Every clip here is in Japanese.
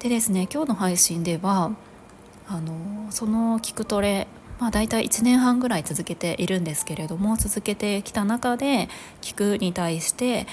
でですね今日の配信ではあのその聞くトレまあ、大体1年半ぐらい続けているんですけれども続けてきた中で聞くに対して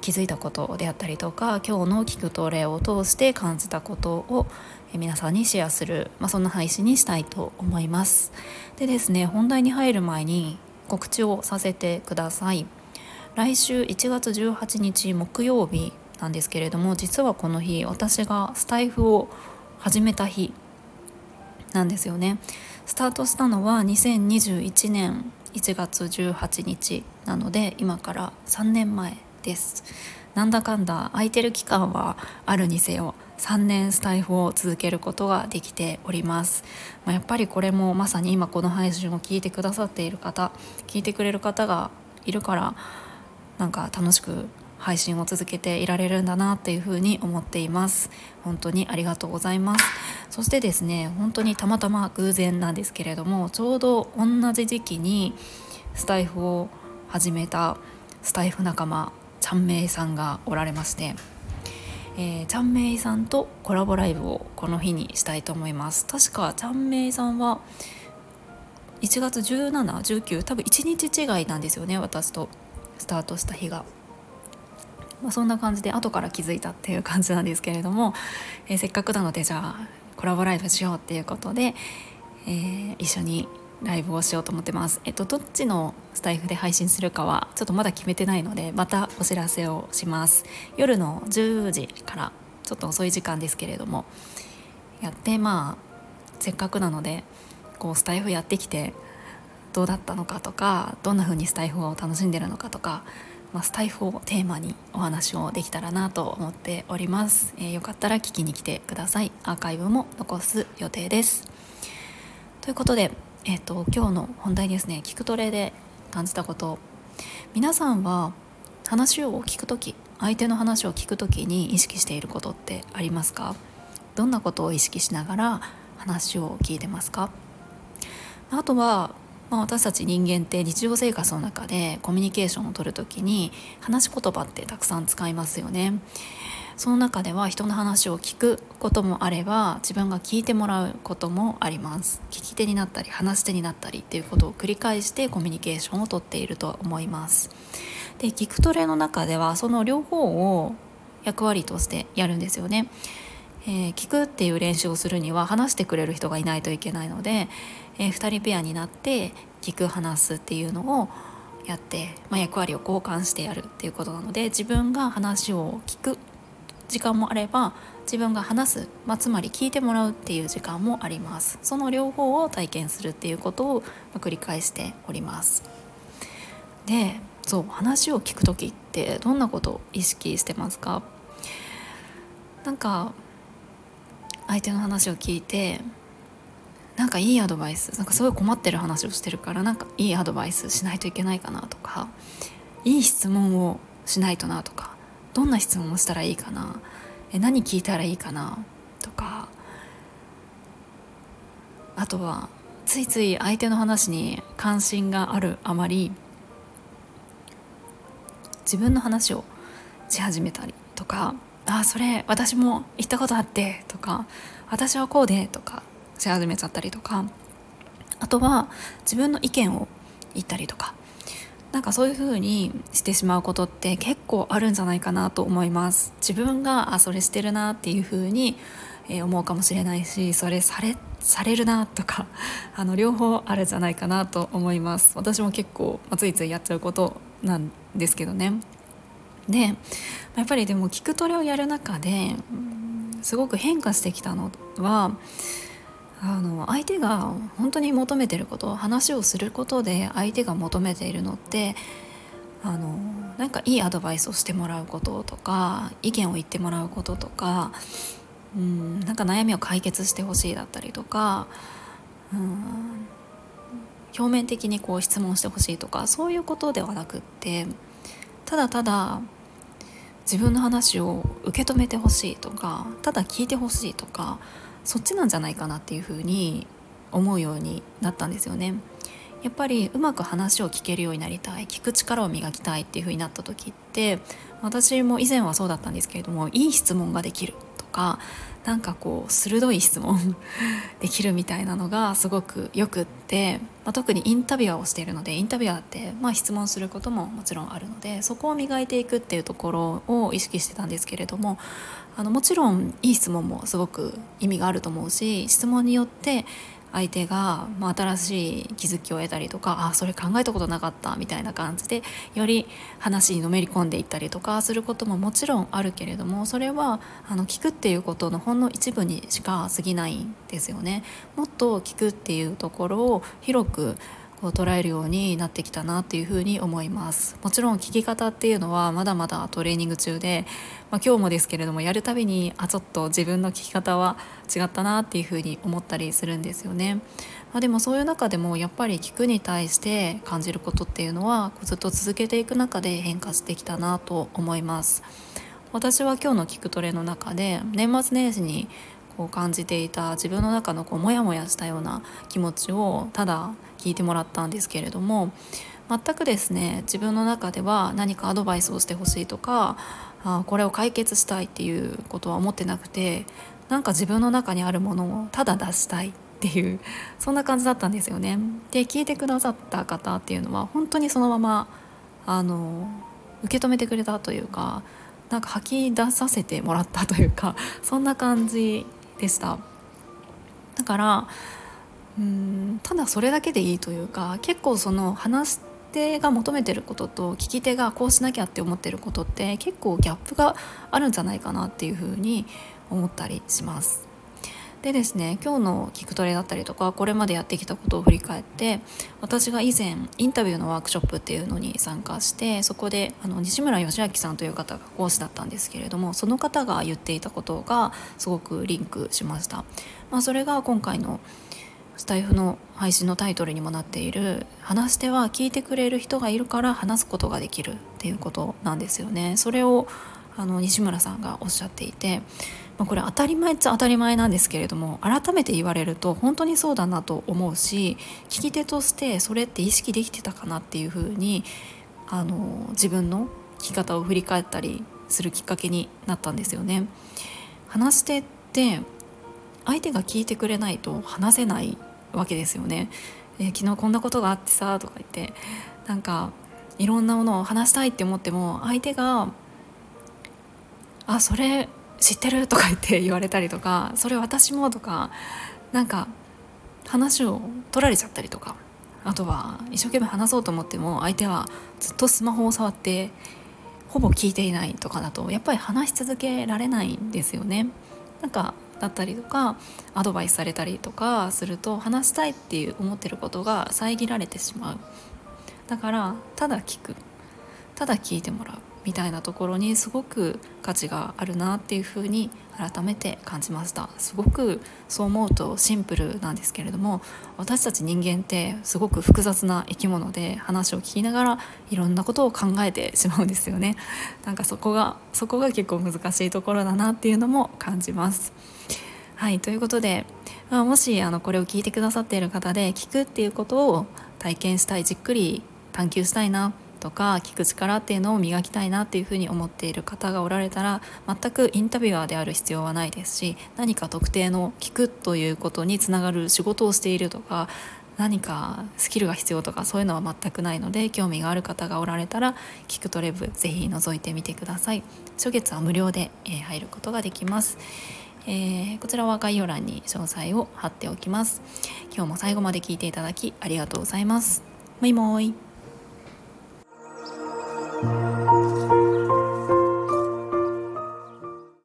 気づいたことであったりとか今日の聞くトレを通して感じたことを皆さんにシェアする、まあ、そんな配信にしたいと思います。でですね本題に入る前に告知をさせてください。来週1月18日木曜日なんですけれども実はこの日私がスタイフを始めた日なんですよね。スタートしたのは2021年1月18日なので今から3年前です。なんだかんだ空いてる期間はあるにせよ3年スタイフを続けることができております、まあ、やっぱりこれもまさに今この配信を聞いてくださっている方聞いてくれる方がいるからなんか楽しく配信を続けていられるんだなっていうふうに思っています。本当にありがとうございます。そしてですね本当にたまたま偶然なんですけれどもちょうど同じ時期にスタイフを始めたスタイフ仲間ちゃんめいさんがおられましてえー、ちゃんめいさんとコラボライブをこの日にしたいと思います。確かちゃんめいさんは1月1719多分1日違いなんですよね私とスタートした日が。まあ、そんな感じで後から気づいたっていう感じなんですけれども、えー、せっかくなのでじゃあコラボライブしようっていうことで、えー、一緒にライブをしようと思ってます。えっとどっちのスタイフで配信するかはちょっとまだ決めてないのでまたお知らせをします。夜の10時からちょっと遅い時間ですけれどもやってまあせっかくなのでこうスタイフやってきてどうだったのかとかどんな風にスタイフを楽しんでるのかとかまあ、スタイフをテーマにお話をできたらなと思っております、えー、よかったら聞きに来てください。アーカイブも残す予定です。ということで、えーと、今日の本題ですね。聞くトレで感じたこと。皆さんは話を聞く時相手の話を聞く時に意識していることってありますか？どんなことを意識しながら話を聞いてますか？あとはまあ、私たち人間って日常生活の中でコミュニケーションをとる時に話し言葉ってたくさん使いますよね。その中では人の話を聞くこともあれば自分が聞いてもらうこともあります。聞き手になったり話し手になったりっていうことを繰り返してコミュニケーションをとっていると思います。で聞くトレの中ではその両方を役割としてやるんですよね。えー、聞くっていう練習をするには話してくれる人がいないといけないので、えー、2人ペアになって聞く話すっていうのをやって、まあ、役割を交換してやるっていうことなので自分が話を聞く時間もあれば自分が話す、まあ、つまり聞いてもらうっていう時間もあります。その両方を体験するっていうことを繰り返しております。でそう話を聞く時ってどんなことを意識してますか？なんか相手の話を聞いてなんかいいアドバイスなんかすごい困ってる話をしてるからなんかいいアドバイスしないといけないかなとかいい質問をしないとなとかどんな質問をしたらいいかなえ何聞いたらいいかなとかあとはついつい相手の話に関心があるあまり自分の話をし始めたりとかあそれ私も言ったことあってとか私はこうでとかし始めちゃったりとか。あとは自分の意見を言ったりとか。なんかそういう風にしてしまうことって結構あるんじゃないかなと思います。自分があそれしてるなっていう風に思うかもしれないしそれされされるなとか あの両方あるんじゃないかなと思います。私も結構、ま、ついついやっちゃうことなんですけどね。でやっぱりでも聞くトレをやる中ですごく変化してきたのはあの相手が本当に求めてること話をすることで相手が求めているのってあのなんかいいアドバイスをしてもらうこととか意見を言ってもらうこととかうんなんか悩みを解決してほしいだったりとかうん表面的にこう質問してほしいとかそういうことではなくってただただ自分の話を受け止めてほしいとかただ聞いてほしいとかそっちなんじゃないかなっていうふうに思うようになったんですよね。やっぱりうまく話を聞けるようになりたい聞く力を磨きたいっていうふうになった時って私も以前はそうだったんですけれどもいい質問ができるかなんかこう鋭い質問できるみたいなのがすごくよくって、まあ、特にインタビュアーをしているのでインタビュアーって、まあ、質問することももちろんあるのでそこを磨いていくっていうところを意識してたんですけれどもあのもちろんいい質問もすごく意味があると思うし質問によって相手が、まあ、新しい気づきを得たりとかあそれ考えたことなかったみたいな感じでより話にのめり込んでいったりとかすることももちろんあるけれどもそれはあの聞くっていうことのほんの一部にしか過ぎないんですよね。もっと聞くっていうところを広くこう捉えるようになってきたなっていうふに思います。もちろん聞き方っていうのはまだまだトレーニング中で、まあ、今日もですけれどもやるたびにあちょっと自分の聞き方は違ったなっていうふうに思ったりするんですよね、まあ、でもそういう中でもやっぱり聞くに対して感じることっていうのはずっと続けていく中で変化してきたなと思います。私は今日の聞くトレの中で年末年始にこう感じていた自分の中のこうモヤモヤしたような気持ちをただ聞いてもらったんですけれども全くですね自分の中では何かアドバイスをしてほしいとかあこれを解決したいっていうことは思ってなくてなんか自分の中にあるものをただ出したいっていうそんな感じだったんですよね。で聞いてくださった方っていうのは本当にそのままあの受け止めてくれたというかなんか吐き出させてもらったというかそんな感じでしただからうんただそれだけでいいというか結構その話し手が求めてることと聞き手がこうしなきゃって思ってることって結構ギャップがあるんじゃないかなっていうふうに思ったりします。でですね今日の聞くトレだったりとかこれまでやってきたことを振り返って私が以前インタビューのワークショップっていうのに参加してそこであの西村義明さんという方が講師だったんですけれどもその方が言っていたことがすごくリンクしました。まあ、それが今回のスタイフの配信のタイトルにもなっている話し手は聞いてくれる人がいるから話すことができるっていうことなんですよねそれをあの西村さんがおっしゃっていて、まあ、これ当たり前っちゃ当たり前なんですけれども改めて言われると本当にそうだなと思うし聞き手としてそれって意識できてたかなっていうふうにあの自分の聞き方を振り返ったりするきっかけになったんですよね。話し手って相手が聞いてくれないと話せないわけですよね。えー、昨日こんなことがあってさとか言ってなんかいろんなものを話したいって思っても相手が「あそれ知ってる?」とか言って言われたりとか「それ私も」とかなんか話を取られちゃったりとかあとは一生懸命話そうと思っても相手はずっとスマホを触ってほぼ聞いていないとかだとやっぱり話し続けられないんですよね。なんかだったりとかアドバイスされたりとかすると話したいっていう思ってることが遮られてしまうだからただ聞くただ聞いてもらうみたいなところにすごく価値があるなっていうふうに改めて感じました。すごくそう思うとシンプルなんですけれども私たち人間ってすごく複雑な生き物で話を聞きながらいろんなことを考えてしまうんですよね。なんかそこがそこが結構難しいところだなっていうのも感じます。はいということで、まあ、もしあのこれを聞いてくださっている方で聞くっていうことを体験したいじっくり探求したいなとか聞く力っていうのを磨きたいなっていうふうに思っている方がおられたら全くインタビュアーである必要はないですし何か特定の聞くということにつながる仕事をしているとか何かスキルが必要とかそういうのは全くないので興味がある方がおられたら聞くトレブぜひ覗いてみてください。初月は無料で、え入ることができます。えー、こちらは概要欄に詳細を貼っておきます。今日も最後まで聞いていただきありがとうございます。もいも Thank you.